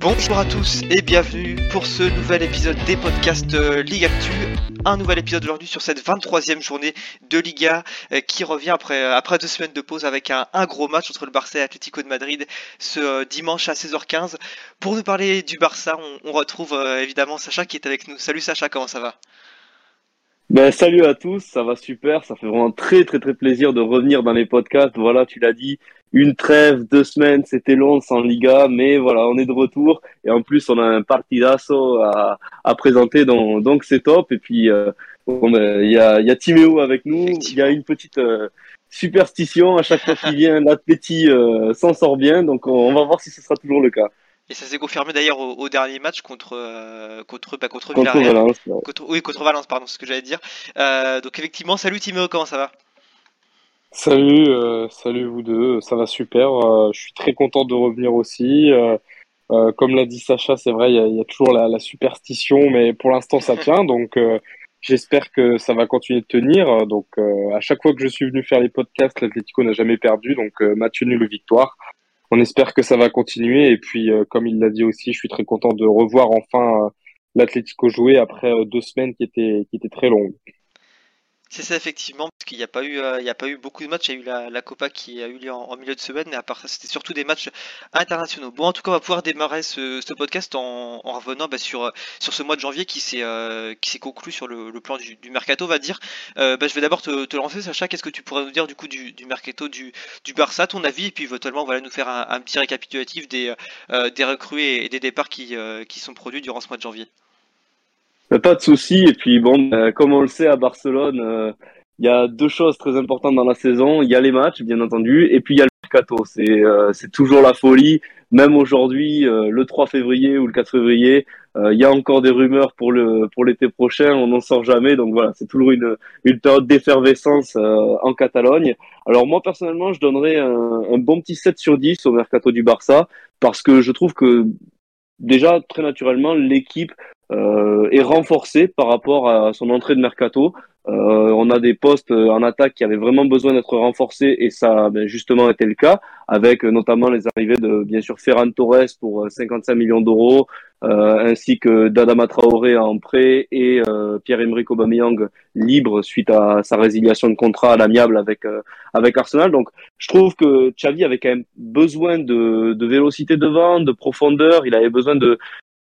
Bonjour à tous et bienvenue pour ce nouvel épisode des podcasts euh, Ligue Actu. Un nouvel épisode aujourd'hui sur cette 23e journée de Liga euh, qui revient après, euh, après deux semaines de pause avec un, gros match entre le Barça et l'Atlético de Madrid ce dimanche à 16h15. Pour nous parler du Barça, on, retrouve évidemment Sacha qui est avec nous. Salut Sacha, comment ça va? Ben, salut à tous, ça va super, ça fait vraiment très très très plaisir de revenir dans les podcasts. Voilà, tu l'as dit, une trêve, deux semaines, c'était long sans Liga, mais voilà, on est de retour et en plus on a un partidazo à, à présenter, donc donc c'est top. Et puis euh, bon, ben, il y a il y a Timéo avec nous, il y a une petite euh, superstition à chaque fois qu'il vient, l'Atleti euh, s'en sort bien, donc on, on va voir si ce sera toujours le cas. Et ça s'est confirmé d'ailleurs au, au dernier match contre, euh, contre, bah, contre, Contre Villarreal. Valence, ouais. Contre- oui, contre Valence, pardon, c'est ce que j'allais dire. Euh, donc effectivement, salut Timéo, comment ça va? Salut, euh, salut vous deux, ça va super. euh, je suis très content de revenir aussi. euh, euh, comme l'a dit Sacha, c'est vrai, il y a, il y a toujours la, la superstition, mais pour l'instant ça tient. Donc euh, j'espère que ça va continuer de tenir. Donc euh, à chaque fois que je suis venu faire les podcasts, l'Atlético n'a jamais perdu, donc euh, match nul ou victoire. On espère que ça va continuer. Et puis euh, comme il l'a dit aussi, je suis très content de revoir enfin euh, l'Atlético jouer après euh, deux semaines qui étaient qui étaient très longues. C'est ça effectivement, parce qu'il n'y a pas eu, euh, a pas eu beaucoup de matchs. Il y a eu la, Copa qui a eu lieu en, milieu de semaine, mais à part ça, c'était surtout des matchs internationaux. Bon, en tout cas, on va pouvoir démarrer ce, podcast en, en revenant bah, sur sur ce mois de janvier qui s'est euh, conclu sur le, plan du, du mercato, on va dire. Euh, bah, je vais d'abord te, lancer, Sacha. Qu'est-ce que tu pourrais nous dire du coup du, mercato du, Barça, ton avis, et puis éventuellement, voilà, nous faire un, petit récapitulatif des euh, recrues et, des départs euh, qui sont produits durant ce mois de janvier. Pas de souci. Et puis bon, euh, comme on le sait à Barcelone, euh, il y a deux choses très importantes dans la saison. Il y a les matchs, bien entendu, et puis il y a le mercato. C'est euh, c'est toujours la folie. Même aujourd'hui, euh, le 3 février ou le 4 février, euh, il y a encore des rumeurs pour le pour l'été prochain. On n'en sort jamais. Donc voilà, c'est toujours une une période d'effervescence en Catalogne. Alors moi personnellement, je donnerais un, un bon petit 7 sur 10 au mercato du Barça parce que je trouve que déjà très naturellement l'équipe euh, est renforcée par rapport à son entrée de mercato. Euh, on a des postes euh, en attaque qui avaient vraiment besoin d'être renforcés et ça a ben, justement été le cas avec euh, notamment les arrivées de bien sûr Ferran Torres pour euh, 55 millions d'euros euh, ainsi que d'Adama Traoré en prêt et euh, Pierre-Emerick Aubameyang libre suite à sa résiliation de contrat à l'amiable avec euh, avec Arsenal. Donc je trouve que Xavi avait quand même besoin de, de vélocité devant, de profondeur, il avait besoin de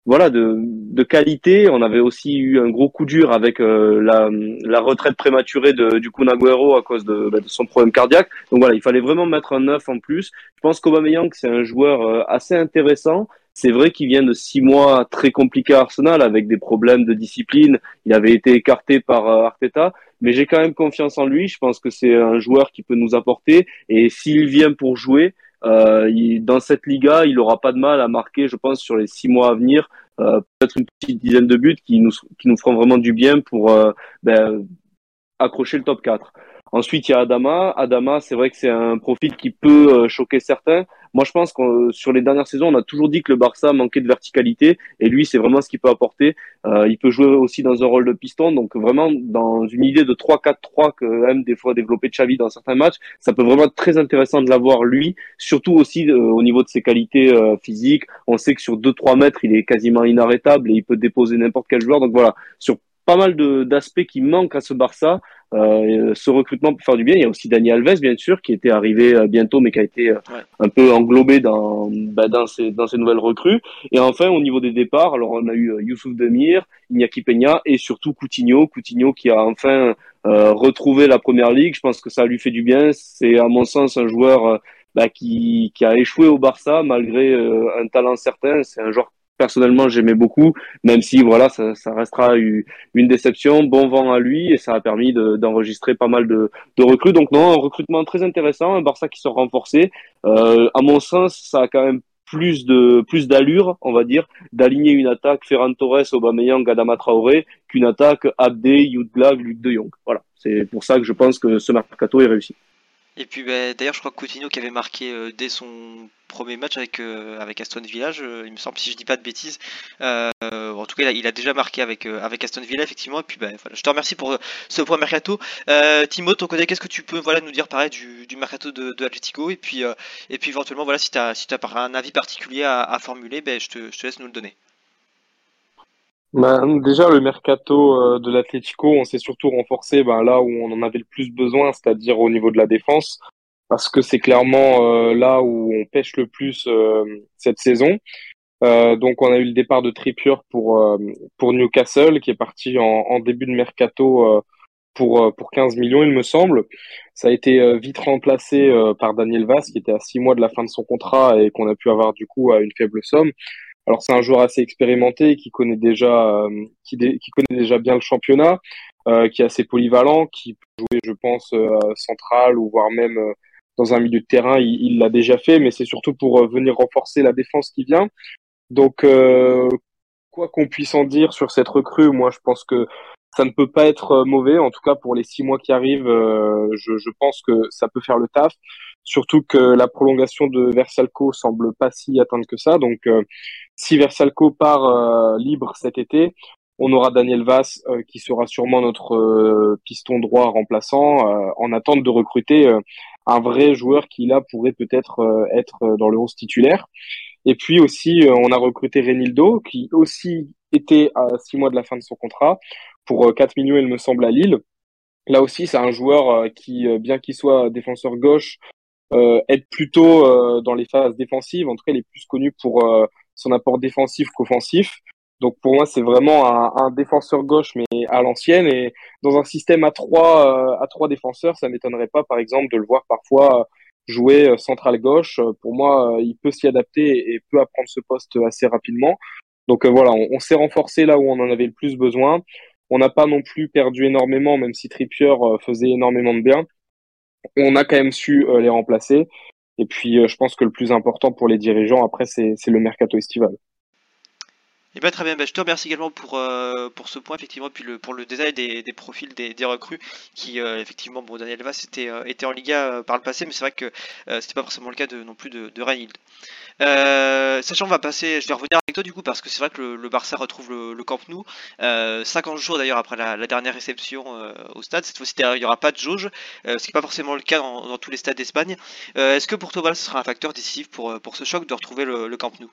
voilà de, de qualité. On avait aussi eu un gros coup dur avec euh, la, la retraite prématurée de, du Kun Agüero à cause de, bah, de son problème cardiaque. Donc voilà, il fallait vraiment mettre un neuf en plus. Je pense qu'Aubameyang c'est un joueur euh, assez intéressant. C'est vrai qu'il vient de six mois très compliqués à Arsenal avec des problèmes de discipline. Il avait été écarté par euh, Arteta, mais j'ai quand même confiance en lui. Je pense que c'est un joueur qui peut nous apporter. Et s'il vient pour jouer, euh, il- dans cette Liga, il aura pas de mal à marquer, je pense, sur les six mois à venir, euh, peut-être une petite dizaine de buts qui nous qui nous feront vraiment du bien pour euh, ben, accrocher le top 4. Ensuite, il y a Adama. Adama, c'est vrai que c'est un profil qui peut euh, choquer certains. Moi, je pense que sur les dernières saisons, on a toujours dit que le Barça manquait de verticalité, et lui, c'est vraiment ce qu'il peut apporter. Euh, il peut jouer aussi dans un rôle de piston, donc vraiment dans une idée de 3-4-3 que aime des fois développer Xavi dans certains matchs. Ça peut vraiment être très intéressant de l'avoir lui, surtout aussi euh, au niveau de ses qualités euh, physiques. On sait que sur 2-3 mètres, il est quasiment inarrêtable et il peut déposer n'importe quel joueur. Donc voilà, sur pas mal d'aspects qui manquent à ce Barça. Euh, ce recrutement peut faire du bien. Il y a aussi Dani Alves, bien sûr, qui était arrivé euh, bientôt, mais qui a été euh, Ouais. un peu englobé dans, bah, dans, ces, dans ces nouvelles recrues. Et enfin, au niveau des départs, alors on a eu euh, Youssouf Demir, Iñaki Peña et surtout Coutinho. Coutinho qui a enfin euh, retrouvé la première ligue. Je pense que ça lui fait du bien. C'est à mon sens un joueur bah, qui, qui a échoué au Barça malgré euh, un talent certain. C'est un joueur personnellement j'aimais beaucoup, même si voilà ça, restera une déception. Bon vent à lui et ça a permis d'enregistrer pas mal de, recrues. Donc non, un recrutement très intéressant, un Barça qui sort renforcé. Euh, à mon sens, ça a quand même plus de plus d'allure, on va dire, d'aligner une attaque Ferran Torres, Aubameyang, Gadama Traoré qu'une attaque Abdé, Yudglag, Luc De Jong. Voilà, c'est pour ça que je pense que ce mercato est réussi. Et puis bah, d'ailleurs, je crois que Coutinho qui avait marqué euh, dès son premier match avec, euh, avec Aston Villa, il me semble, si je dis pas de bêtises. Euh, en tout cas, il a, déjà marqué avec, avec Aston Villa, effectivement. Et puis bah, voilà, je te remercie pour ce point mercato. Timo, ton côté, qu'est-ce que tu peux voilà, nous dire pareil du, du mercato de, de Atletico? Et puis, et puis éventuellement, voilà, si tu as, si as un avis particulier à, formuler, te, je te laisse nous le donner. Ben, déjà, le mercato euh, de l'Atlético, on s'est surtout renforcé ben, là où on en avait le plus besoin, c'est-à-dire au niveau de la défense, parce que c'est clairement euh, là où on pêche le plus euh, cette saison. donc, on a eu le départ de Trippier pour pour Newcastle, qui est parti en, en début de mercato pour pour 15 millions, il me semble. Ça a été vite remplacé par Daniel Vaz, qui était à 6 mois de la fin de son contrat et qu'on a pu avoir du coup à une faible somme. Alors c'est un joueur assez expérimenté qui connaît déjà euh, qui, connaît déjà bien le championnat, euh, qui est assez polyvalent, qui peut jouer, je pense, euh, central ou voire même euh, dans un milieu de terrain. Il l'a déjà fait, mais c'est surtout pour venir renforcer la défense qui vient. Donc quoi qu'on puisse en dire sur cette recrue, moi je pense que ça ne peut pas être mauvais. En tout cas pour les six mois qui arrivent, je, je pense que ça peut faire le taf. Surtout que la prolongation de Versalco semble pas si atteinte que ça. Donc si Versalco part euh, libre cet été, on aura Daniel Vass euh, qui sera sûrement notre euh, piston droit remplaçant en attente de recruter un vrai joueur qui là pourrait peut-être être dans le 11 titulaire. Et puis aussi, on a recruté Renildo qui aussi était à six mois de la fin de son contrat pour 4 millions, il me semble, à Lille. Là aussi, c'est un joueur qui, bien qu'il soit défenseur gauche, aide plutôt dans les phases défensives. En tout cas, il est plus connu pour son apport défensif qu'offensif. Donc pour moi, c'est vraiment un, un, défenseur gauche, mais à l'ancienne. Et dans un système à trois, euh, à trois défenseurs, ça m'étonnerait pas, par exemple, de le voir parfois jouer euh, central gauche. Pour moi, euh, il peut s'y adapter et peut apprendre ce poste assez rapidement. Donc voilà, on, on s'est renforcé là où on en avait le plus besoin. On n'a pas non plus perdu énormément, même si Trippier faisait énormément de bien. On a quand même su les remplacer. Et puis, euh, je pense que le plus important pour les dirigeants, après, c'est le mercato estival. Et eh bien, très bien, ben, je te remercie également pour, euh, pour ce point, effectivement, puis le, pour le détail des, profils des, recrues qui, euh, effectivement, bon, Daniel Vass était, était en Liga par le passé, mais c'est vrai que c'était pas forcément le cas de, non plus de, de euh, sachant, on va passer, je vais revenir avec toi du coup parce que c'est vrai que le, Barça retrouve le, Camp Nou, euh, 50 jours d'ailleurs après la, dernière réception euh, au stade. Cette fois-ci, il n'y aura pas de jauge, euh, ce qui n'est pas forcément le cas dans, tous les stades d'Espagne. Est-ce que pour toi, ce sera un facteur décisif pour, ce choc de retrouver le Camp Nou?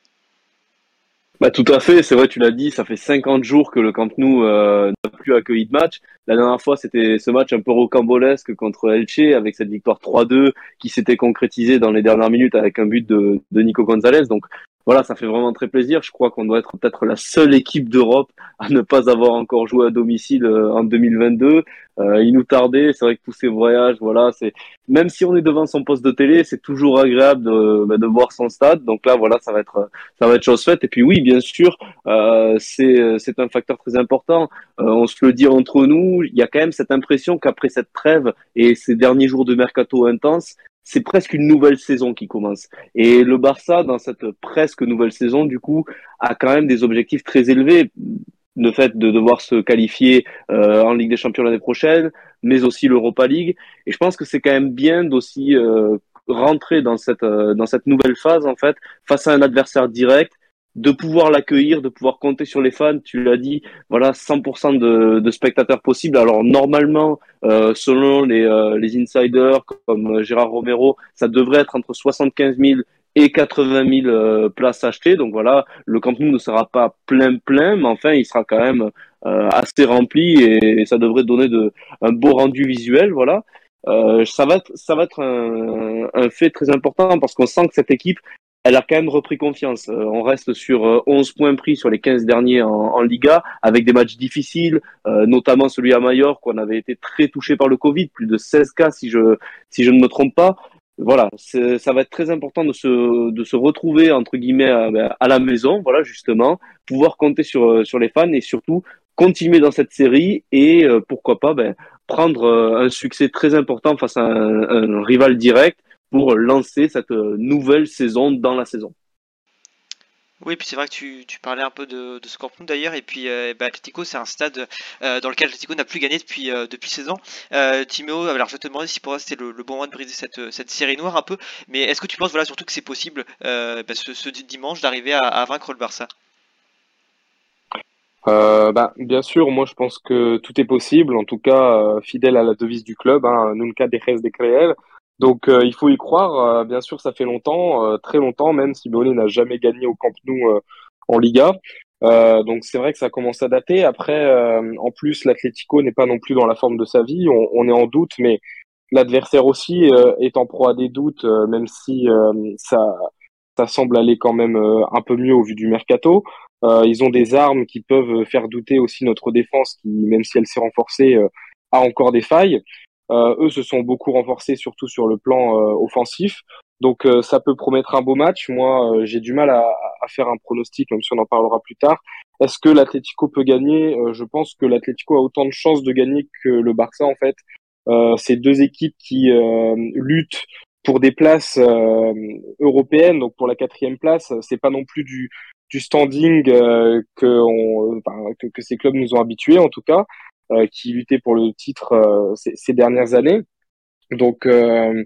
Bah, tout à fait, c'est vrai, tu l'as dit, ça fait 50 jours que le Camp Nou euh, n'a plus accueilli de match. La dernière fois, c'était ce match un peu rocambolesque contre Elche, avec cette victoire 3-2 qui s'était concrétisée dans les dernières minutes avec un but de, de Nico Gonzalez. Donc voilà, ça fait vraiment très plaisir. Je crois qu'on doit être peut-être la seule équipe d'Europe à ne pas avoir encore joué à domicile euh, en 2022. Euh, il nous tardait, c'est vrai que tous ces voyages, voilà, c'est même si on est devant son poste de télé, c'est toujours agréable de, bah, de voir son stade. Donc là, voilà, ça va être ça va être chose faite. Et puis oui, bien sûr, euh, c'est c'est un facteur très important. Euh, on se le dit entre nous, il y a quand même cette impression qu'après cette trêve et ces derniers jours de mercato intense, c'est presque une nouvelle saison qui commence. Et le Barça, dans cette presque nouvelle saison, du coup, a quand même des objectifs très élevés. Le fait de devoir se qualifier euh, en Ligue des Champions l'année prochaine, mais aussi l'Europa League. Et je pense que c'est quand même bien d'aussi euh, rentrer dans cette euh, dans cette nouvelle phase en fait face à un adversaire direct de pouvoir l'accueillir, de pouvoir compter sur les fans. Tu l'as dit, voilà, 100% de, de, spectateurs possibles. Alors normalement, euh, selon les, euh, les insiders comme euh, Gérard Romero, ça devrait être entre 75 000 et 80 000 places achetées. Donc voilà, le Camp Nou ne sera pas plein plein, mais enfin, il sera quand même assez rempli et, ça devrait donner de, un beau rendu visuel. Voilà. ça va être, ça va être un, un fait très important parce qu'on sent que cette équipe, elle a quand même repris confiance. Euh, on reste sur 11 euh, points pris sur les 15 derniers en, Liga, avec des matchs difficiles, euh, notamment celui à où on avait été très touché par le Covid, plus de 16 cas si je, si je ne me trompe pas. voilà, ça va être très important de se, de se retrouver entre guillemets à, ben, à, la maison, voilà justement, pouvoir compter sur, sur les fans et surtout continuer dans cette série et euh, pourquoi pas ben, prendre euh, un succès très important face à un, un rival direct pour lancer cette euh, nouvelle saison dans la saison. Oui, puis c'est vrai que tu, tu, parlais un peu de, de ce Camp d'ailleurs, et puis euh, bah, Atletico, c'est un stade euh, dans lequel Atletico n'a plus gagné depuis euh, depuis 16 ans. Euh, Timéo, alors je vais te demander si pour toi c'était le, le, bon moment de briser cette, cette série noire un peu, mais est-ce que tu penses voilà surtout que c'est possible bah, ce, ce, dimanche d'arriver à, à, vaincre le Barça? Euh, bah, bien sûr, moi je pense que tout est possible, en tout cas fidèle à la devise du club, hein, nunca dejes de creer. Donc euh, il faut y croire. Euh, bien sûr, ça fait longtemps, euh, très longtemps, même si Simeone n'a jamais gagné au Camp Nou en Liga. donc c'est vrai que ça commence à dater. Après, en plus, l'Atlético n'est pas non plus dans la forme de sa vie. On, on est en doute, mais l'adversaire aussi est en proie à des doutes, même si ça, ça semble aller quand même un peu mieux au vu du mercato. ils ont des armes qui peuvent faire douter aussi notre défense, qui, même si elle s'est renforcée, a encore des failles. Euh, eux se sont beaucoup renforcés, surtout sur le plan euh, offensif. Donc euh, ça peut promettre un beau match. Moi, j'ai du mal à, à, faire un pronostic, même si on en parlera plus tard. Est-ce que l'Atlético peut gagner? Je pense que l'Atlético a autant de chances de gagner que le Barça en fait. Euh, c'est deux équipes qui euh, luttent pour des places euh, européennes, donc pour la quatrième place. C'est pas non plus du, du standing que, on, que, que, ces clubs nous ont habitués en tout cas. Euh, qui luttait pour le titre euh, ces, dernières années. Donc euh,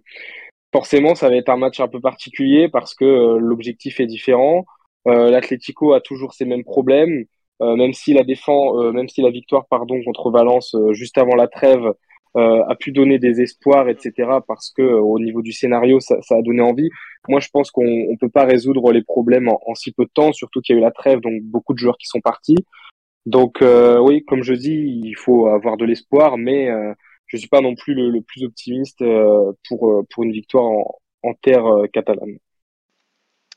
forcément, ça va être un match un peu particulier parce que l'objectif est différent. L'Atlético a toujours ces mêmes problèmes. Même si la défense, euh, même si la victoire pardon contre Valence juste avant la trêve a pu donner des espoirs, etc. Parce que au niveau du scénario, ça, a donné envie. Moi, je pense qu'on ne peut pas résoudre les problèmes en, si peu de temps, surtout qu'il y a eu la trêve, donc beaucoup de joueurs qui sont partis. Donc euh, oui, comme je dis, il faut avoir de l'espoir, mais euh, je suis pas non plus le, plus optimiste euh, pour euh, pour une victoire en, en terre catalane.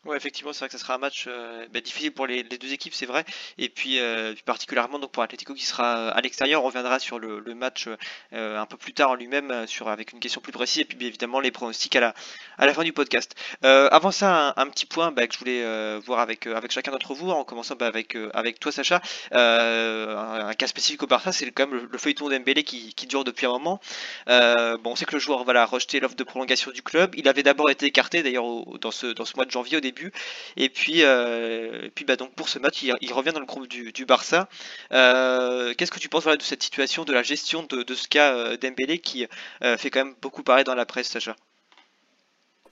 Ouais, effectivement, c'est vrai que ça sera un match euh, bah, difficile pour les, deux équipes, c'est vrai. Et puis, euh, particulièrement donc pour Atletico qui sera euh, à l'extérieur, on reviendra sur le, match un peu plus tard en lui-même, sur avec une question plus précise, et puis bien évidemment les pronostics à la à la fin du podcast. Avant ça, un, petit point bah, que je voulais voir avec avec chacun d'entre vous, en commençant bah, avec avec toi, Sacha. Un, cas spécifique au Barça, c'est quand même le, le feuilleton d'Embélé qui, qui dure depuis un moment. bon, on sait que le joueur voilà rejeté l'offre de prolongation du club. Il avait d'abord été écarté d'ailleurs dans ce dans ce mois de janvier au début et puis, euh, puis bah, donc pour ce match, il, revient dans le groupe du, Barça. Euh, Qu'est-ce que tu penses de cette situation, de la gestion de, ce cas euh, Dembélé qui fait quand même beaucoup parler dans la presse, Sacha?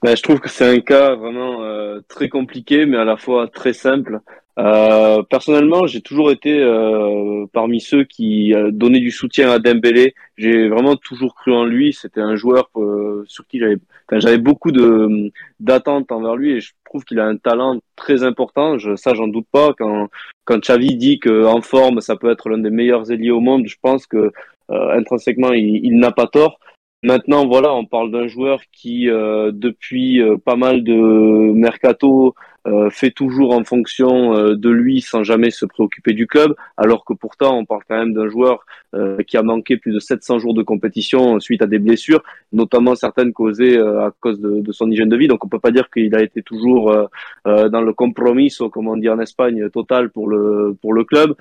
Ben, je trouve que c'est un cas vraiment très compliqué, mais à la fois très simple. Euh, personnellement, j'ai toujours été euh, parmi ceux qui donnaient du soutien à Dembélé. J'ai vraiment toujours cru en lui. C'était un joueur sur qui j'avais, enfin, j'avais beaucoup de d'attentes envers lui, et je trouve qu'il a un talent très important. Je, ça, j'en doute pas. Quand quand Xavi dit qu'en forme, ça peut être l'un des meilleurs ailiers au monde, je pense que intrinsèquement, il, il n'a pas tort. Maintenant, voilà, on parle d'un joueur qui, euh, depuis euh, pas mal de mercato, euh, fait toujours en fonction euh, de lui sans jamais se préoccuper du club, alors que pourtant, on parle quand même d'un joueur euh, qui a manqué plus de 700 jours de compétition suite à des blessures, notamment certaines causées à cause de, de, son hygiène de vie. Donc, on peut pas dire qu'il a été toujours dans le compromis, comme on dit en Espagne, total pour le pour le club.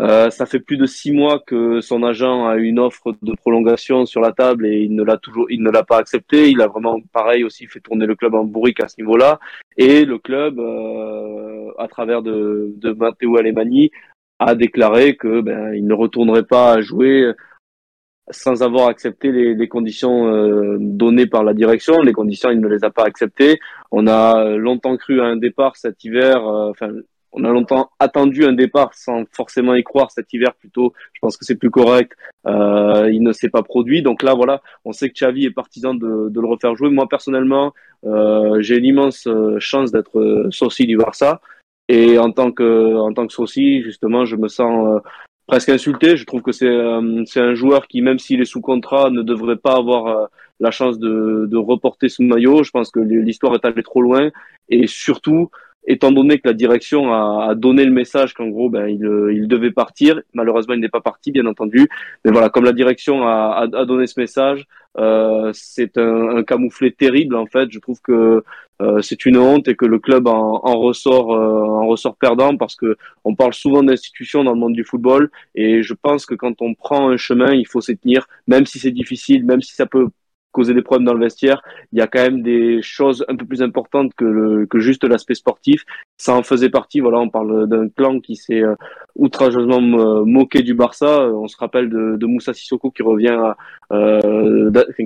Euh, ça fait plus de six mois que son agent a une offre de prolongation sur la table et il ne l'a toujours, il ne l'a pas accepté. Il a vraiment, pareil aussi, fait tourner le club en bourrique à ce niveau-là. Et le club, euh, à travers de, de Matteo Alemani, a déclaré que ben, il ne retournerait pas à jouer sans avoir accepté les, les conditions euh, données par la direction. Les conditions, il ne les a pas acceptées. On a longtemps cru à un départ cet hiver. Euh, enfin on a longtemps attendu un départ sans forcément y croire cet hiver plutôt. Je pense que c'est plus correct. Euh, il ne s'est pas produit. Donc là, voilà, on sait que Xavi est partisan de, de le refaire jouer. Moi, personnellement, euh, j'ai une immense euh, chance d'être euh, sauci du Barça. Et en tant que, en tant que justement, je me sens euh, presque insulté. Je trouve que c'est euh, c'est un joueur qui, même s'il est sous contrat, ne devrait pas avoir la chance de, de reporter ce maillot. Je pense que l'histoire est allée trop loin. Et surtout, étant donné que la direction a, donné le message qu'en gros ben, il, il, devait partir, malheureusement il n'est pas parti bien entendu, mais voilà comme la direction a, donné ce message, euh, c'est un, camouflet terrible en fait. Je trouve que euh, c'est une honte et que le club en, ressort euh, en ressort perdant parce que on parle souvent d'institutions dans le monde du football et je pense que quand on prend un chemin, il faut s'y tenir, même si c'est difficile, même si ça peut causer des problèmes dans le vestiaire. Il y a quand même des choses un peu plus importantes que, que juste l'aspect sportif. Ça en faisait partie. Voilà, on parle d'un clan qui s'est euh, outrageusement euh, moqué du Barça. Euh, on se rappelle de, Moussa Sissoko qui revient,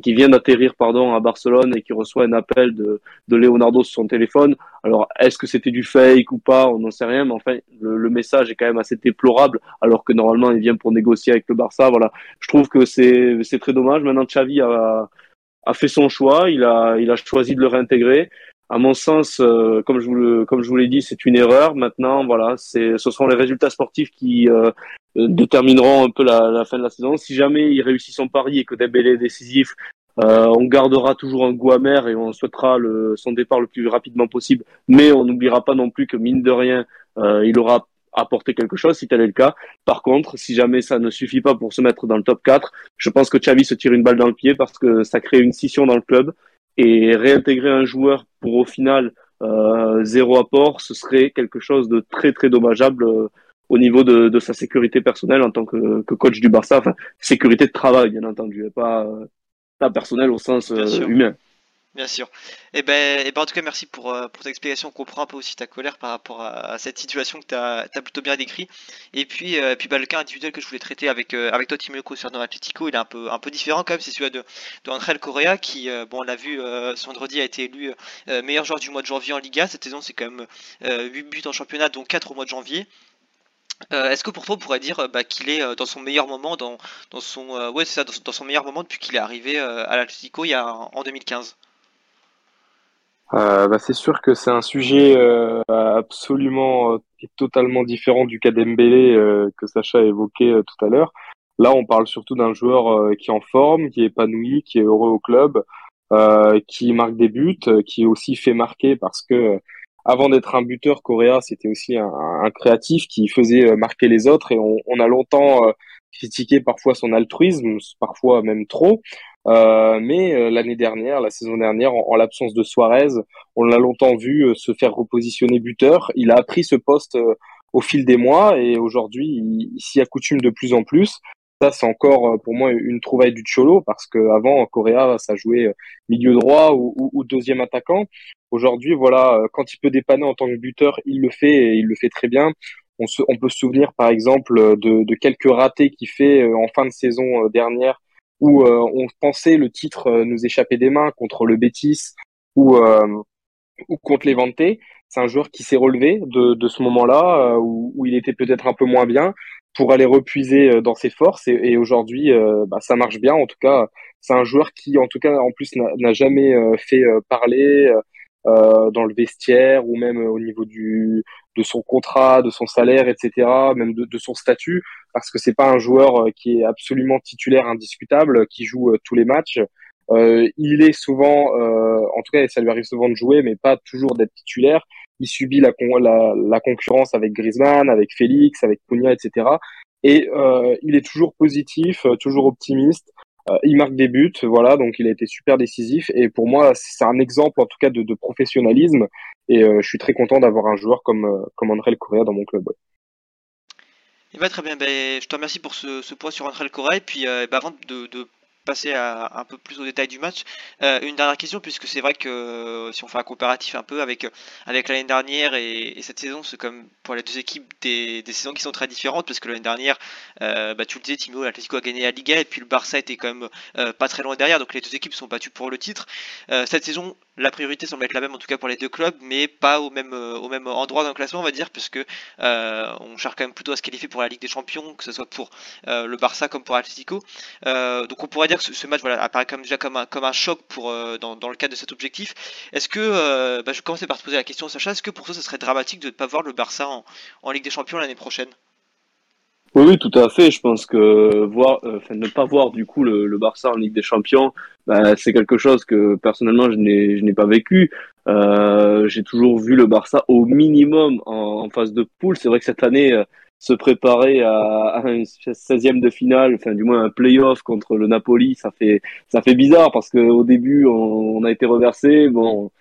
qui vient d'atterrir pardon à Barcelone et qui reçoit un appel de, de Leonardo sur son téléphone. Alors, est-ce que c'était du fake ou pas? On n'en sait rien, mais enfin, le, le, message est quand même assez déplorable, alors que normalement, il vient pour négocier avec le Barça. Voilà, je trouve que c'est c'est très dommage. Maintenant, Xavi a a fait son choix, il a, il a choisi de le réintégrer. À mon sens, euh, comme je vous le, comme je vous l'ai dit, c'est une erreur. Maintenant, voilà, c'est, ce sont les résultats sportifs qui euh, détermineront un peu la, la, fin de la saison. Si jamais il réussit son pari et que Dembélé est décisif, euh, on gardera toujours un goût amer et on souhaitera le, son départ le plus rapidement possible. Mais on n'oubliera pas non plus que mine de rien, euh, il aura apporter quelque chose si tel est le cas. Par contre, si jamais ça ne suffit pas pour se mettre dans le top 4, je pense que Xavi se tire une balle dans le pied parce que ça crée une scission dans le club et réintégrer un joueur pour au final euh, zéro apport, ce serait quelque chose de très très dommageable euh, au niveau de, de, sa sécurité personnelle en tant que, que, coach du Barça, enfin sécurité de travail bien entendu, et pas, pas personnel au sens euh, humain. Bien sûr. Et eh ben, eh ben, en tout cas, merci pour, euh, pour ta explication. On comprend un peu aussi ta colère par rapport à, cette situation que tu as, plutôt bien décrit. Et puis, euh, puis bah, le cas individuel que je voulais traiter avec, euh, avec toi, Timoko, sur Atletico, il est un peu, un peu différent quand même. C'est celui de, de Correa qui, bon, on l'a vu, ce vendredi a été élu meilleur joueur du mois de janvier en Liga. Cette saison, c'est quand même 8 buts en championnat, dont 4 au mois de janvier. Est-ce que pour toi on pourrait dire bah, qu'il est dans son meilleur moment, dans, dans son ça, dans, son meilleur moment depuis qu'il est arrivé à l'Atletico il y a en 2015 euh, bah, c'est sûr que c'est un sujet euh, absolument et euh, totalement différent du cas d'Embélé euh, que Sacha a évoqué tout à l'heure. Là, on parle surtout d'un joueur qui est en forme, qui est épanoui, qui est heureux au club, qui marque des buts, qui aussi fait marquer parce que avant d'être un buteur, Correa, c'était aussi un, un, créatif qui faisait marquer les autres et on, on a longtemps critiqué parfois son altruisme, parfois même trop. Euh, mais euh, l'année dernière, la saison dernière, en, l'absence de Suarez, on l'a longtemps vu euh, se faire repositionner buteur. Il a appris ce poste au fil des mois et aujourd'hui, il, s'y accoutume de plus en plus. Ça, c'est encore pour moi une trouvaille du Cholo parce qu'avant, Correa, ça jouait milieu droit ou, ou, deuxième attaquant. Aujourd'hui, voilà, quand il peut dépanner en tant que buteur, il le fait et il le fait très bien. On, se, on peut se souvenir, par exemple, de, de quelques ratés qu'il fait en fin de saison dernière où euh, on pensait le titre euh, nous échapper des mains contre le Betis ou, euh, ou contre Levante. C'est un joueur qui s'est relevé de, de ce moment-là où, où, il était peut-être un peu moins bien pour aller repuiser dans ses forces et, et aujourd'hui bah, ça marche bien en tout cas c'est un joueur qui en tout cas en plus n'a jamais fait parler euh, dans le vestiaire ou même au niveau du de son contrat, de son salaire, etc., même de, de son statut, parce que c'est pas un joueur euh, qui est absolument titulaire indiscutable, qui joue euh, tous les matchs. Euh, il est souvent, euh, en tout cas, ça lui arrive souvent de jouer, mais pas toujours d'être titulaire. Il subit la, la, la, concurrence avec Griezmann, avec Félix, avec Cunha, etc. Et euh, il est toujours positif, toujours optimiste. Euh, il marque des buts, voilà, donc il a été super décisif. Et pour moi, c'est un exemple en tout cas de, de professionnalisme. Et euh, je suis très content d'avoir un joueur comme, euh, comme André Correa dans mon club. Il va très bien. Ben, je te remercie pour ce, ce point sur André Correa. Et puis, ben, avant de passer à, un peu plus au détail du match. Euh, une dernière question, puisque c'est vrai que euh, si on fait un comparatif un peu avec, avec l'année dernière et, cette saison, c'est comme pour les deux équipes des, des, saisons qui sont très différentes, parce que l'année dernière, euh, bah, tu le disais, Timo, l'Atlético a gagné la Liga, et puis le Barça était quand même euh, pas très loin derrière, donc les deux équipes sont battues pour le titre. Euh, cette saison, la priorité semble être la même, en tout cas pour les deux clubs, mais pas au même, même endroit dans le classement, on va dire, puisque on cherche quand même plutôt à se qualifier pour la Ligue des Champions, que ce soit pour le Barça comme pour l'Atlético. donc on pourrait dire que ce, match voilà, apparaît comme, déjà comme un, choc euh, dans, le cadre de cet objectif. Est-ce que, euh, bah, je commençais par te poser la question, Sacha, est-ce que pour toi, ce serait dramatique de ne pas voir le Barça en Ligue des Champions l'année prochaine? Oui, tout à fait. Je pense que voir, euh, ne pas voir du coup le, le, Barça en Ligue des Champions, bah, c'est quelque chose que personnellement je n'ai, je n'ai pas vécu. Euh, j'ai toujours vu le Barça au minimum en, en phase de poule. C'est vrai que cette année, se préparer à, à un 16e de finale, enfin du moins un playoff contre le Napoli, ça fait ça fait bizarre parce que au début on, on a été reversé, bon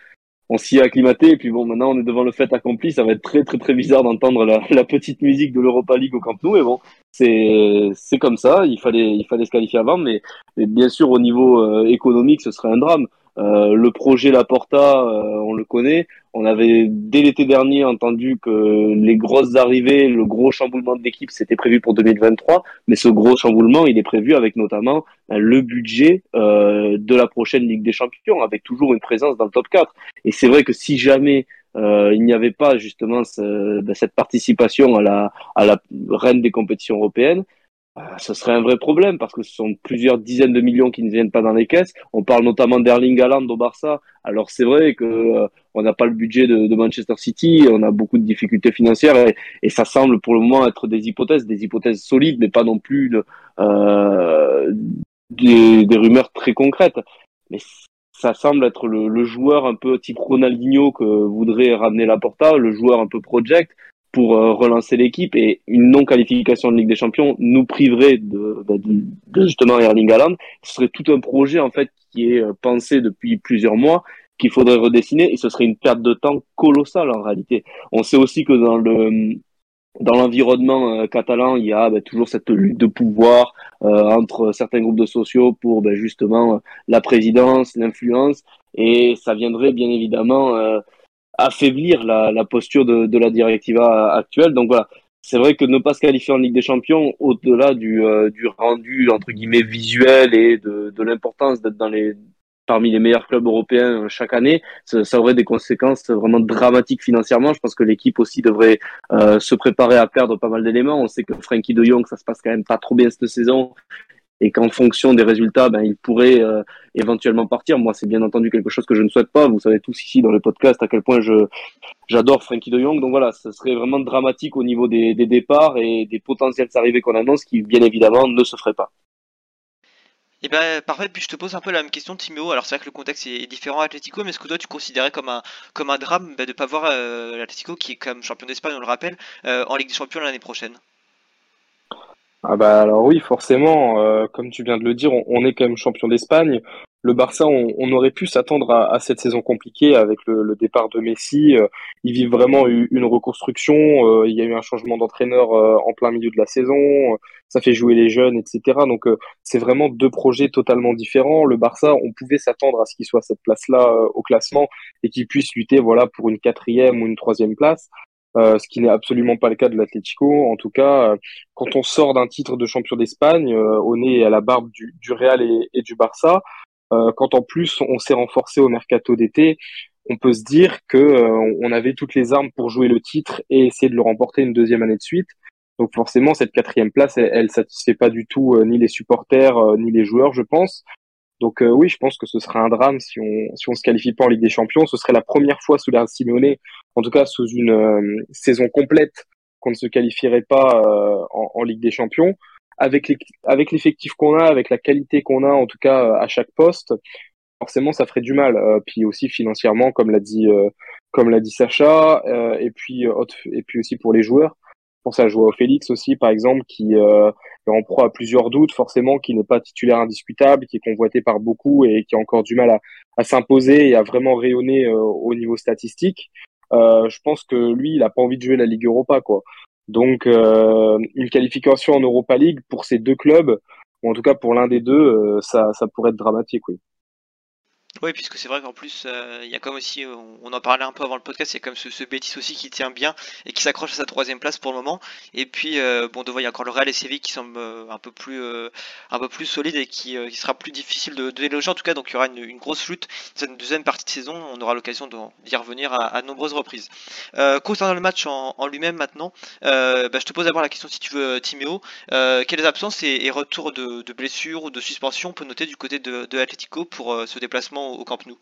on s'y est acclimaté et puis bon maintenant on est devant le fait accompli, ça va être très très très bizarre d'entendre la, petite musique de l'Europa League au Camp Nou mais bon c'est c'est comme ça, il fallait il fallait se qualifier avant mais, mais bien sûr au niveau euh, économique ce serait un drame. Euh, le projet Laporta, euh, on le connaît. On avait dès l'été dernier entendu que les grosses arrivées, le gros chamboulement de l'équipe, c'était prévu pour 2023, mais ce gros chamboulement, il est prévu avec notamment euh, le budget de la prochaine Ligue des Champions, avec toujours une présence dans le top 4. Et c'est vrai que si jamais il n'y avait pas justement ce, ben, cette participation à la, à la reine des compétitions européennes, ah, ce serait un vrai problème parce que ce sont plusieurs dizaines de millions qui ne viennent pas dans les caisses. On parle notamment d'Erling Haaland au Barça. Alors c'est vrai que euh, on n'a pas le budget de, Manchester City, on a beaucoup de difficultés financières et, ça semble pour le moment être des hypothèses, des hypothèses solides, mais pas non plus euh, des, rumeurs très concrètes. Mais ça semble être le, le, joueur un peu type Ronaldinho que voudrait ramener Laporta, le joueur un peu project pour euh, relancer l'équipe et une non qualification de Ligue des Champions nous priverait de, bah, de, de, justement Erling Haaland. Ce serait tout un projet en fait qui est euh, pensé depuis plusieurs mois qu'il faudrait redessiner et ce serait une perte de temps colossale en réalité. On sait aussi que dans le dans l'environnement euh, catalan, il y a bah, toujours cette lutte de pouvoir euh, entre certains groupes de sociaux pour bah, justement la présidence, l'influence, et ça viendrait bien évidemment euh, affaiblir la, la posture de, de, la directiva actuelle. Donc voilà, c'est vrai que ne pas se qualifier en Ligue des Champions, au-delà du, euh, du rendu entre guillemets visuel et de, de l'importance d'être dans les parmi les meilleurs clubs européens chaque année, ça, ça, aurait des conséquences vraiment dramatiques financièrement. Je pense que l'équipe aussi devrait euh, se préparer à perdre pas mal d'éléments. On sait que Frankie de Jong, ça se passe quand même pas trop bien cette saison et qu'en fonction des résultats, ben, il pourrait euh, éventuellement partir. Moi, c'est bien entendu quelque chose que je ne souhaite pas. Vous savez tous ici dans le podcast à quel point je j'adore Frankie de Jong. Donc voilà, ce serait vraiment dramatique au niveau des, des départs et des potentielles arrivées qu'on annonce qui, bien évidemment, ne se feraient pas. Et eh ben parfait, puis je te pose un peu la même question Timéo, alors c'est vrai que le contexte est différent à Atletico, mais est-ce que toi tu considérais comme un, comme un drame bah, de ne pas voir euh, l'Atletico qui est comme champion d'Espagne, on le rappelle, euh, en Ligue des Champions l'année prochaine? Ah bah alors oui, forcément, euh, comme tu viens de le dire, on, est quand même champion d'Espagne. Le Barça, on, aurait pu s'attendre à, cette saison compliquée avec le, départ de Messi. Euh, ils vivent vraiment une reconstruction. Euh, il y a eu un changement d'entraîneur euh, en plein milieu de la saison. Ça fait jouer les jeunes, etc. Donc c'est vraiment deux projets totalement différents. Le Barça, on pouvait s'attendre à ce qu'il soit cette place-là au classement et qu'il puisse lutter, voilà, pour une quatrième ou une troisième place. Euh, ce qui n'est absolument pas le cas de l'Atlético. En tout cas, euh, quand on sort d'un titre de champion d'Espagne, euh, au nez à la barbe du, du Real et, et, du Barça, quand en plus on s'est renforcé au mercato d'été, on peut se dire que on avait toutes les armes pour jouer le titre et essayer de le remporter une deuxième année de suite. Donc forcément, cette quatrième place, elle, elle satisfait pas du tout ni les supporters ni les joueurs, je pense. Donc euh, oui, je pense que ce serait un drame si on si on se qualifie pas en Ligue des Champions. Ce serait la première fois sous l'ère Simeone, en tout cas sous une euh, saison complète, qu'on ne se qualifierait pas euh, en, en, Ligue des Champions. Avec les, avec l'effectif qu'on a, avec la qualité qu'on a, en tout cas à chaque poste, forcément ça ferait du mal. puis aussi financièrement, comme l'a dit comme l'a dit Sacha, et puis et puis aussi pour les joueurs. Je pense à Joao Félix aussi, par exemple, qui euh, est en proie à plusieurs doutes, forcément, qui n'est pas titulaire indiscutable, qui est convoité par beaucoup et qui a encore du mal à, à s'imposer et à vraiment rayonner euh, au niveau statistique. Euh, je pense que lui, il n'a pas envie de jouer la Ligue Europa, quoi. Donc, euh, une qualification en Europa League pour ces deux clubs, ou en tout cas pour l'un des deux, euh, ça, ça pourrait être dramatique, oui. Oui, puisque c'est vrai qu'en plus, euh, il y a comme aussi, euh, on en parlait un peu avant le podcast, il y a comme ce, ce aussi qui tient bien et qui s'accroche à sa troisième place pour le moment. Et puis, euh, bon, devant, il y a encore le Real et Séville qui semble un peu plus, un peu plus et qui, qui sera plus difficile de, de, déloger. En tout cas, donc il y aura une, une grosse lutte. Cette deuxième partie de saison, on aura l'occasion d'y revenir à, nombreuses reprises. concernant le match en, lui-même maintenant, bah, je te pose d'abord la question si tu veux, Timéo. quelles absences et, et retours de, blessures ou de suspensions on peut noter du côté de Atletico pour ce déplacement au Camp Nou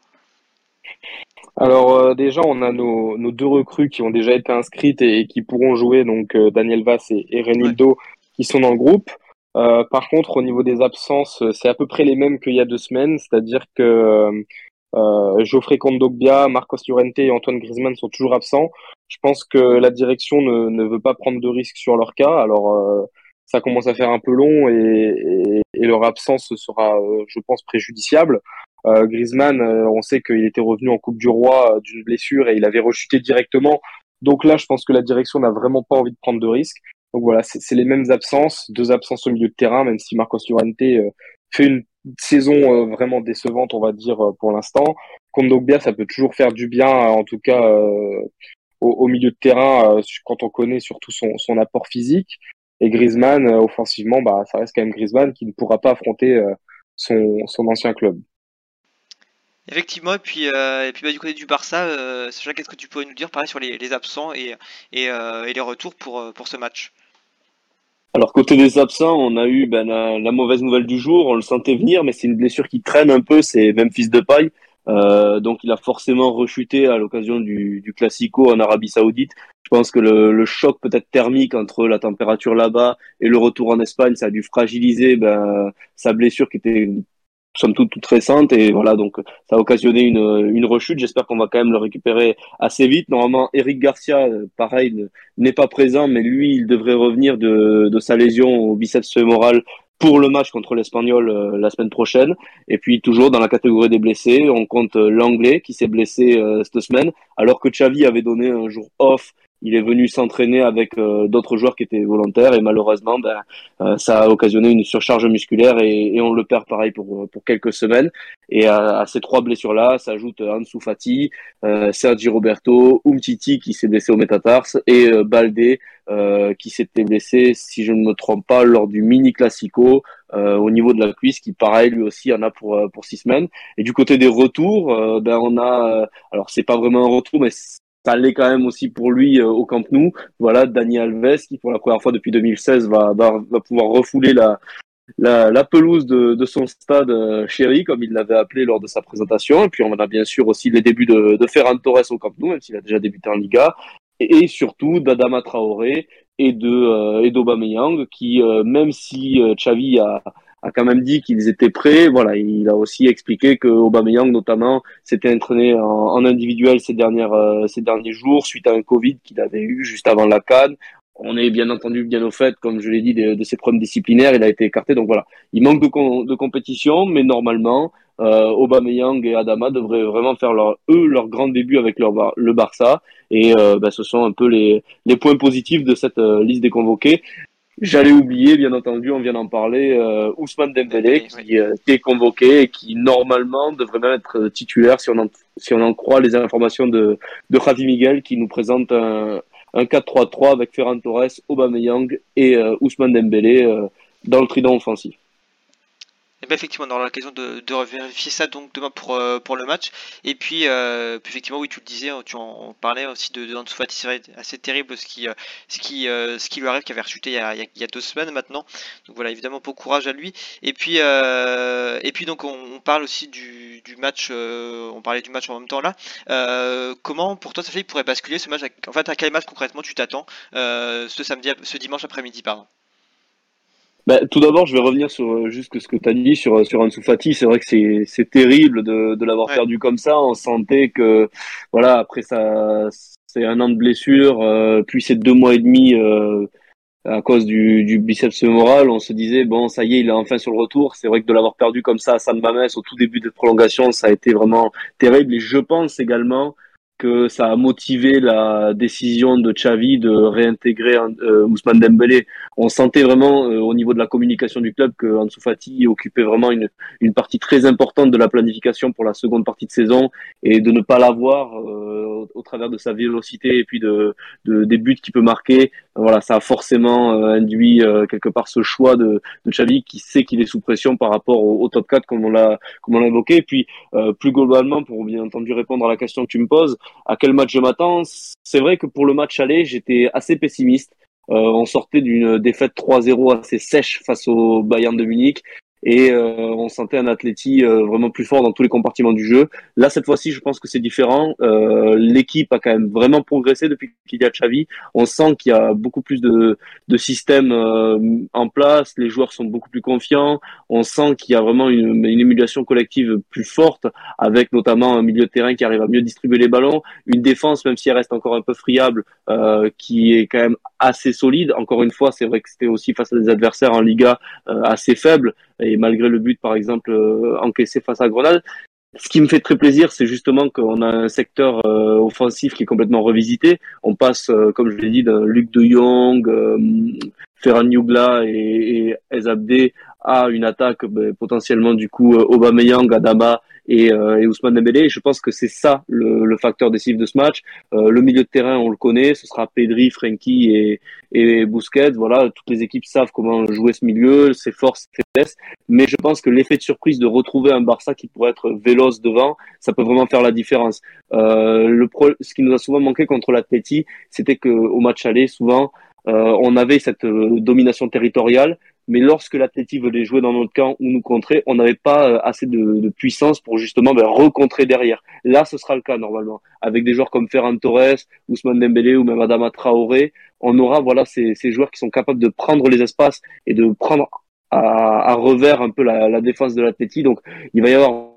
alors euh, déjà, on a nos, nos, deux recrues qui ont déjà été inscrites et, et qui pourront jouer, donc euh, Daniel Vass et, et Renildo, ouais. qui sont dans le groupe. Euh, par contre, au niveau des absences, c'est à peu près les mêmes qu'il y a deux semaines, c'est-à-dire que Geoffrey Kondogbia, Marcos Llorente et Antoine Griezmann sont toujours absents. Je pense que la direction ne, ne veut pas prendre de risques sur leur cas. Alors, ça commence à faire un peu long et, et, leur absence sera, je pense, préjudiciable. Euh, Griezmann, on sait qu'il était revenu en Coupe du Roi d'une blessure et il avait rechuté directement. Donc là, je pense que la direction n'a vraiment pas envie de prendre de risques. Donc voilà, c'est les mêmes absences, deux absences au milieu de terrain, même si Marcos Llorente fait une saison euh, vraiment décevante, on va dire, euh, pour l'instant. Kondogbia, ça peut toujours faire du bien, en tout cas euh, au, milieu de terrain, quand on connaît surtout son, apport physique. Et Griezmann, offensivement, bah, ça reste quand même Griezmann qui ne pourra pas affronter son ancien club. Effectivement, et puis, et puis bah, du côté du Barça, euh, Sacha, qu'est-ce que tu pourrais nous dire pareil sur les, absents et, et, et, les retours pour, pour ce match? Alors côté des absents, on a eu ben, la, mauvaise nouvelle du jour, on le sentait venir, mais c'est une blessure qui traîne un peu, c'est même fils de paille. Euh, donc il a forcément rechuté à l'occasion du, du Classico en Arabie Saoudite. Je pense que le, le choc peut-être thermique entre la température là-bas et le retour en Espagne, ça a dû fragiliser ben, sa blessure qui était somme toute toute récente et voilà donc ça a occasionné une, une rechute. J'espère qu'on va quand même le récupérer assez vite. Normalement Eric Garcia euh, pareil n'est pas présent mais lui il devrait revenir de, de sa lésion au biceps fémoral pour le match contre l'Espagnol euh, la semaine prochaine. Et puis toujours dans la catégorie des blessés on compte euh, l'anglais qui s'est blessé cette semaine alors que Xavi avait donné un jour off il est venu s'entraîner avec euh, d'autres joueurs qui étaient volontaires et malheureusement ben, euh, ça a occasionné une surcharge musculaire et, et, on le perd pareil pour, pour quelques semaines. Et à, ces trois blessures là s'ajoute Ansu Fati, euh, Sergi Roberto, Umtiti qui s'est blessé au métatarse et euh, Baldé qui s'était blessé si je ne me trompe pas lors du mini classico au niveau de la cuisse qui pareil lui aussi en a pour pour six semaines. Et du côté des retours ben on a alors c'est pas vraiment un retour mais ça l'est quand même aussi pour lui euh, au Camp Nou. Voilà, Dani Alves qui pour la première fois depuis 2016 va, va, pouvoir refouler la, la, pelouse de, de, son stade euh, chéri, comme il l'avait appelé lors de sa présentation. Et puis on a bien sûr aussi les débuts de, de Ferran Torres au Camp Nou, même s'il a déjà débuté en Liga. Et, surtout d'Adama Traoré et de euh, qui, même si Xavi a a quand même dit qu'ils étaient prêts. Voilà, il a aussi expliqué que Aubameyang notamment s'était entraîné en, individuel ces dernières euh, ces derniers jours suite à un Covid qu'il avait eu juste avant la Cannes. On est bien entendu bien au fait, comme je l'ai dit, de, de, ses problèmes disciplinaires. Il a été écarté, donc voilà. Il manque de, de compétition, mais normalement, euh, Aubameyang et Adama devraient vraiment faire leur, eux leur grand début avec leur, le Barça. Et euh, ben, ce sont un peu les, les points positifs de cette euh, liste des convoqués. J'allais oublier, bien entendu, on vient d'en parler, euh, Ousmane Dembélé euh, qui, est convoqué et qui normalement devrait même être euh, titulaire si on en, si on en croit les informations de, de Javi Miguel qui nous présente un, un 4-3-3 avec Ferran Torres, Aubameyang et euh, Ousmane Dembélé euh, dans le trident offensif. Et ben effectivement, on aura l'occasion de, vérifier ça donc demain pour, euh, pour le match. Et puis, euh, effectivement, oui, tu le disais, tu en parlais aussi de, de c'est assez terrible ce qui, euh, euh, ce qui lui arrive, qui avait rechuté il y, a, il y, a, deux semaines maintenant. Donc voilà, évidemment, bon courage à lui. Et puis, et puis donc on, on, parle aussi du, du match, on parlait du match en même temps là. comment pour toi, ça fait pourrait basculer ce match En fait, à quel match concrètement tu t'attends ce samedi, ce dimanche après-midi, pardon? Bah, tout d'abord, je vais revenir sur euh, juste ce que tu as dit sur, sur Ansu Fati. C'est vrai que c'est, c'est terrible de, de l'avoir ouais. perdu comme ça. On sentait que, voilà, après ça, c'est un an de blessure, euh, puis c'est deux mois et demi euh, à cause du, du biceps fémoral. On se disait, bon, ça y est, il est enfin sur le retour. C'est vrai que de l'avoir perdu comme ça à San Mames au tout début de prolongation, ça a été vraiment terrible. Et je pense également que ça a motivé la décision de Xavi de réintégrer euh, Ousmane Dembélé. On sentait vraiment euh, au niveau de la communication du club que Ansu Fati occupait vraiment une, une partie très importante de la planification pour la seconde partie de saison et de ne pas l'avoir euh, au, au, travers de sa vélocité et puis de, de des buts qu'il peut marquer. Voilà, ça a forcément euh, induit euh, quelque part ce choix de, de Xavi qui sait qu'il est sous pression par rapport au, au top 4 comme on l'a comme on l'a évoqué. Et puis plus globalement, pour bien entendu répondre à la question que tu me poses, à quel match je m'attends? C'est vrai que pour le match aller, j'étais assez pessimiste. Euh, on sortait d'une défaite 3-0 assez sèche face au Bayern de Munich. Et euh, on sentait un Atleti euh, vraiment plus fort dans tous les compartiments du jeu. Là, cette fois-ci, je pense que c'est différent. Euh, l'équipe a quand même vraiment progressé depuis qu'il y a Xavi. On sent qu'il y a beaucoup plus de, de systèmes en place. Les joueurs sont beaucoup plus confiants. On sent qu'il y a vraiment une, une émulation collective plus forte, avec notamment un milieu de terrain qui arrive à mieux distribuer les ballons, une défense, même si elle reste encore un peu friable, qui est quand même assez solide. Encore une fois, c'est vrai que c'était aussi face à des adversaires en Liga assez faibles et malgré le but par exemple euh, encaissé face à Grenade. Ce qui me fait très plaisir, c'est justement qu'on a un secteur euh, offensif qui est complètement revisité. On passe, euh, comme je l'ai dit, d'un Luc de Jong, Ferran Nugla et, et Ezabde à une attaque ben, potentiellement du coup Aubameyang, Adama et, euh, Ousmane Dembélé. je pense que c'est ça le, le, facteur décisif de ce match. Euh, le milieu de terrain, on le connaît, ce sera Pedri, Frenkie et, et Busquets. Voilà, toutes les équipes savent comment jouer ce milieu, ses forces, ses faiblesses. Mais je pense que l'effet de surprise de retrouver un Barça qui pourrait être véloce devant, ça peut vraiment faire la différence. Euh, le pro... Ce qui nous a souvent manqué contre l'Atleti, c'était que au match aller, souvent, euh, on avait cette euh, domination territoriale, mais lorsque l'Atleti voulait jouer dans notre camp ou nous contrer, on n'avait pas euh, assez de, puissance pour justement ben, recontrer derrière. Là, ce sera le cas normalement. Avec des joueurs comme Ferran Torres, Ousmane Dembélé ou même Adama Traoré, on aura voilà ces, joueurs qui sont capables de prendre les espaces et de prendre à, revers un peu la, la défense de l'Atleti. Donc, il va y avoir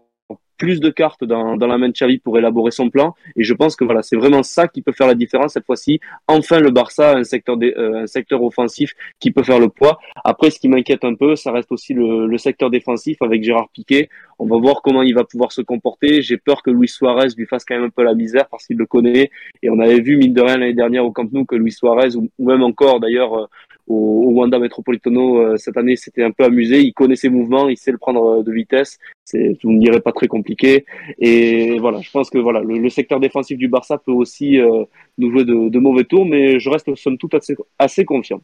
plus de cartes dans, la main de Xavi pour élaborer son plan. Et je pense que voilà, c'est vraiment ça qui peut faire la différence cette fois-ci. Enfin, le Barça, un secteur, euh, un secteur offensif qui peut faire le poids. Après, ce qui m'inquiète un peu, ça reste aussi le, le, secteur défensif avec Gérard Piquet. On va voir comment il va pouvoir se comporter. J'ai peur que Luis Suarez lui fasse quand même un peu la misère parce qu'il le connaît. Et on avait vu, mine de rien, l'année dernière au Camp Nou que Luis Suarez, ou, même encore d'ailleurs euh, au, Wanda Metropolitano euh, cette année, c'était un peu amusé. Il connaît ses mouvements, il sait le prendre euh, de vitesse. C'est, vous ne pas très compliqué. Et voilà, je pense que voilà, le, secteur défensif du Barça peut aussi euh, nous jouer de, de, mauvais tours, mais je reste somme toute assez, assez confiant.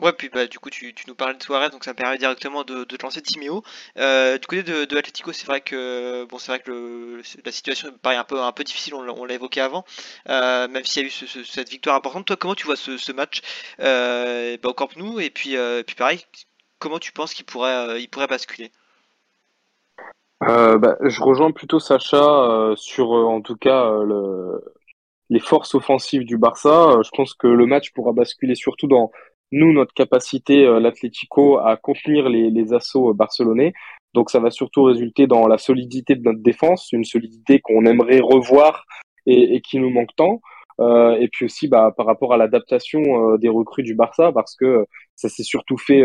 Ouais, puis bah, du coup, tu, tu nous parlais de Suarez, donc ça me permet directement de, de te lancer Timéo. Euh, du côté de, de Atletico, c'est vrai que bon, c'est vrai que le, la situation paraît un peu un peu difficile. On l'a évoqué avant, euh, même s'il y a eu ce, ce, cette victoire importante. Toi, comment tu vois ce, match euh, bah, au Camp Nou Et puis, puis pareil, comment tu penses qu'il pourrait, il pourrait basculer? Bah, Je rejoins plutôt Sacha sur, en tout cas, le, les forces offensives du Barça. Je pense que le match pourra basculer surtout dans nous, notre capacité, euh, l'Atlético, à contenir les, assauts euh, barcelonais. Donc ça va surtout résulter dans la solidité de notre défense, une solidité qu'on aimerait revoir et, qui nous manque tant. Euh, et puis aussi bah, par rapport à l'adaptation des recrues du Barça, parce que ça s'est surtout fait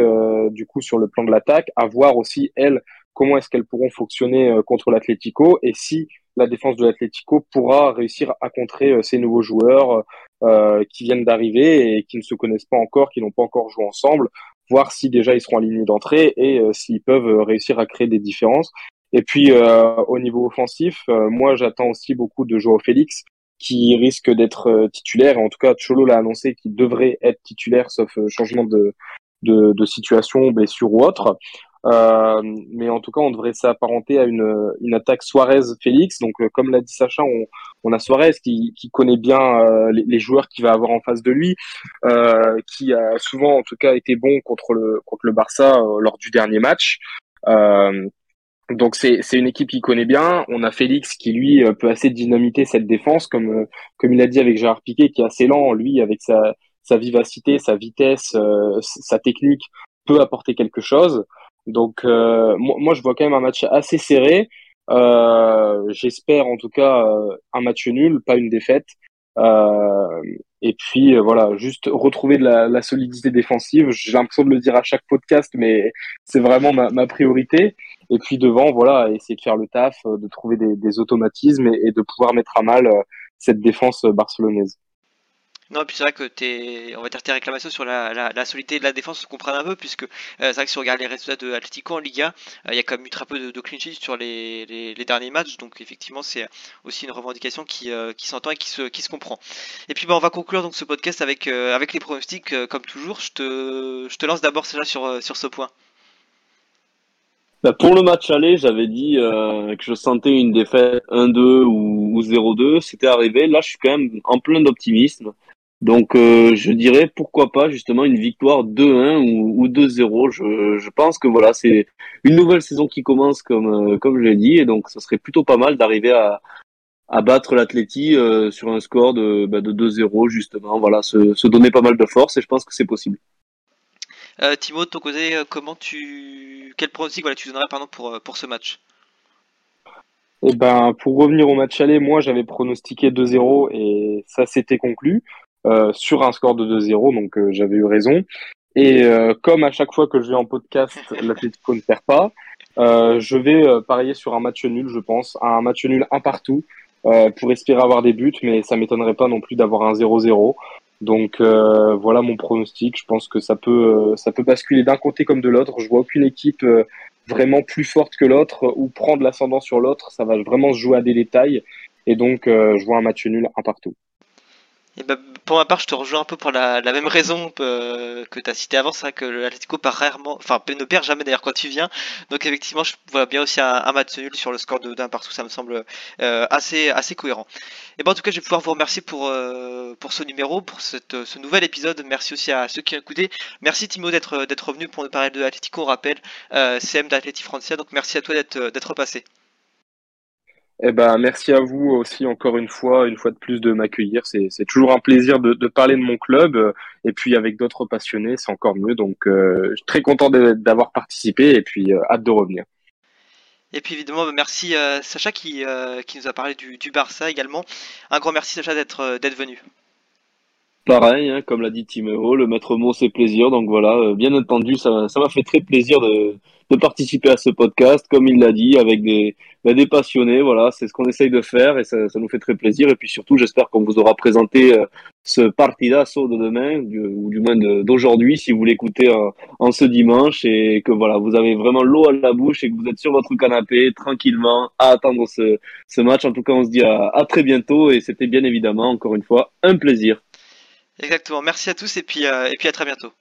du coup sur le plan de l'attaque, à voir aussi elles comment est-ce qu'elles pourront fonctionner contre l'Atlético et si la défense de l'Atlético pourra réussir à contrer ces nouveaux joueurs, euh, qui viennent d'arriver et qui ne se connaissent pas encore, qui n'ont pas encore joué ensemble, voir si déjà ils seront alignés d'entrée et euh, s'ils peuvent euh, réussir à créer des différences. Et puis au niveau offensif, moi j'attends aussi beaucoup de Joao Félix qui risque d'être titulaire. En tout cas, Cholo l'a annoncé qu'il devrait être titulaire sauf changement de situation, blessure ou autre. Euh, mais en tout cas, on devrait s'apparenter à une, une attaque Suarez-Félix. Donc, euh, comme l'a dit Sacha, on, on a Suarez qui, qui connaît bien euh, les, les, joueurs qu'il va avoir en face de lui, euh, qui a souvent, en tout cas, été bon contre le, contre le Barça lors du dernier match. donc, c'est une équipe qui connaît bien. On a Félix qui, lui, peut assez dynamiter cette défense, comme, comme il a dit avec Gérard Piquet, qui est assez lent, lui, avec sa, sa vivacité, sa vitesse, sa technique, peut apporter quelque chose. Donc euh, moi, je vois quand même un match assez serré. Euh, j'espère en tout cas euh, un match nul, pas une défaite. et puis voilà, juste retrouver de la, solidité défensive. J'ai l'impression de le dire à chaque podcast, mais c'est vraiment ma, priorité. Et puis devant, voilà, essayer de faire le taf, de trouver des, automatismes et, de pouvoir mettre à mal cette défense barcelonaise. Non, puis c'est vrai que tes, on va dire tes réclamations sur la, solidité de la défense se comprennent un peu, puisque euh, c'est vrai que si on regarde les résultats de Atletico en Liga, euh, il y a quand même eu très peu de, de sur les, derniers matchs, donc effectivement c'est aussi une revendication qui, euh, s'entend et qui se, comprend. Et puis bah, on va conclure donc ce podcast avec, les pronostics, comme toujours. Je te, lance d'abord sur, ce point. Bah pour le match aller, j'avais dit que je sentais une défaite 1-2 ou, ou 0-2. C'était arrivé. Là, je suis quand même en plein d'optimisme. Donc euh, je dirais pourquoi pas justement une victoire 2-1 ou, ou 2-0. Je, je pense que voilà c'est une nouvelle saison qui commence comme euh, comme je l'ai dit et donc ça serait plutôt pas mal d'arriver à, à battre l'Atleti euh, sur un score de, bah, de 2-0 justement. Voilà se, se donner pas mal de force et je pense que c'est possible. Euh, Timo, de ton côté, euh, comment tu quel pronostic voilà tu donnerais pardon pour euh, pour ce match? Et ben, pour revenir au match aller, moi j'avais pronostiqué 2-0 et ça s'était conclu sur un score de 2-0, donc euh, j'avais eu raison. Et euh, comme à chaque fois que je vais en podcast, l'Atlético ne perd pas, euh, je vais euh, parier sur un match nul, je pense, un match nul un partout euh, pour espérer avoir des buts, mais ça m'étonnerait pas non plus d'avoir un 0-0. Donc euh, voilà mon pronostic. Je pense que ça peut euh, ça peut basculer d'un côté comme de l'autre. Je vois aucune équipe euh, vraiment plus forte que l'autre ou prendre l'ascendant sur l'autre. Ça va vraiment se jouer à des détails. Et donc euh, je vois un match nul un partout. Et bah, pour ma part, je te rejoins un peu pour la, même raison euh, que tu as cité avant, c'est vrai que l'Atlético part rarement, enfin ne perd jamais d'ailleurs quand tu viens. Donc effectivement, je vois bien aussi un, match nul sur le score de d'un partout, ça me semble euh, assez assez cohérent. Et ben en tout cas, je vais pouvoir vous remercier pour euh, pour ce numéro, pour ce nouvel épisode. Merci aussi à ceux qui ont écouté. Merci Timo d'être d'être revenu pour nous parler de l'Atlético. On rappelle, CM d'Atleti Francia. Donc merci à toi d'être d'être passé. Eh ben, merci à vous aussi encore une fois, une fois de plus de m'accueillir. C'est, toujours un plaisir de, parler de mon club et puis avec d'autres passionnés, c'est encore mieux. Donc, euh, très content d'avoir participé et puis euh, hâte de revenir. Et puis évidemment, bah, merci euh, Sacha qui, euh, qui nous a parlé du, du Barça également. Un grand merci Sacha d'être venu. Pareil, hein, comme l'a dit Timéo, le maître mot c'est plaisir. Donc voilà, euh, bien entendu, ça m'a fait très plaisir de, participer à ce podcast, comme il l'a dit, avec des, des passionnés. Voilà, c'est ce qu'on essaye de faire et ça, nous fait très plaisir. Et puis surtout, j'espère qu'on vous aura présenté euh, ce partidazo de demain, ou du moins d'aujourd'hui, si vous l'écoutez en, ce dimanche, et que voilà, vous avez vraiment l'eau à la bouche et que vous êtes sur votre canapé tranquillement à attendre ce, match. En tout cas, on se dit à très bientôt et c'était bien évidemment encore une fois un plaisir. Exactement. Merci à tous et puis, euh, et puis à très bientôt.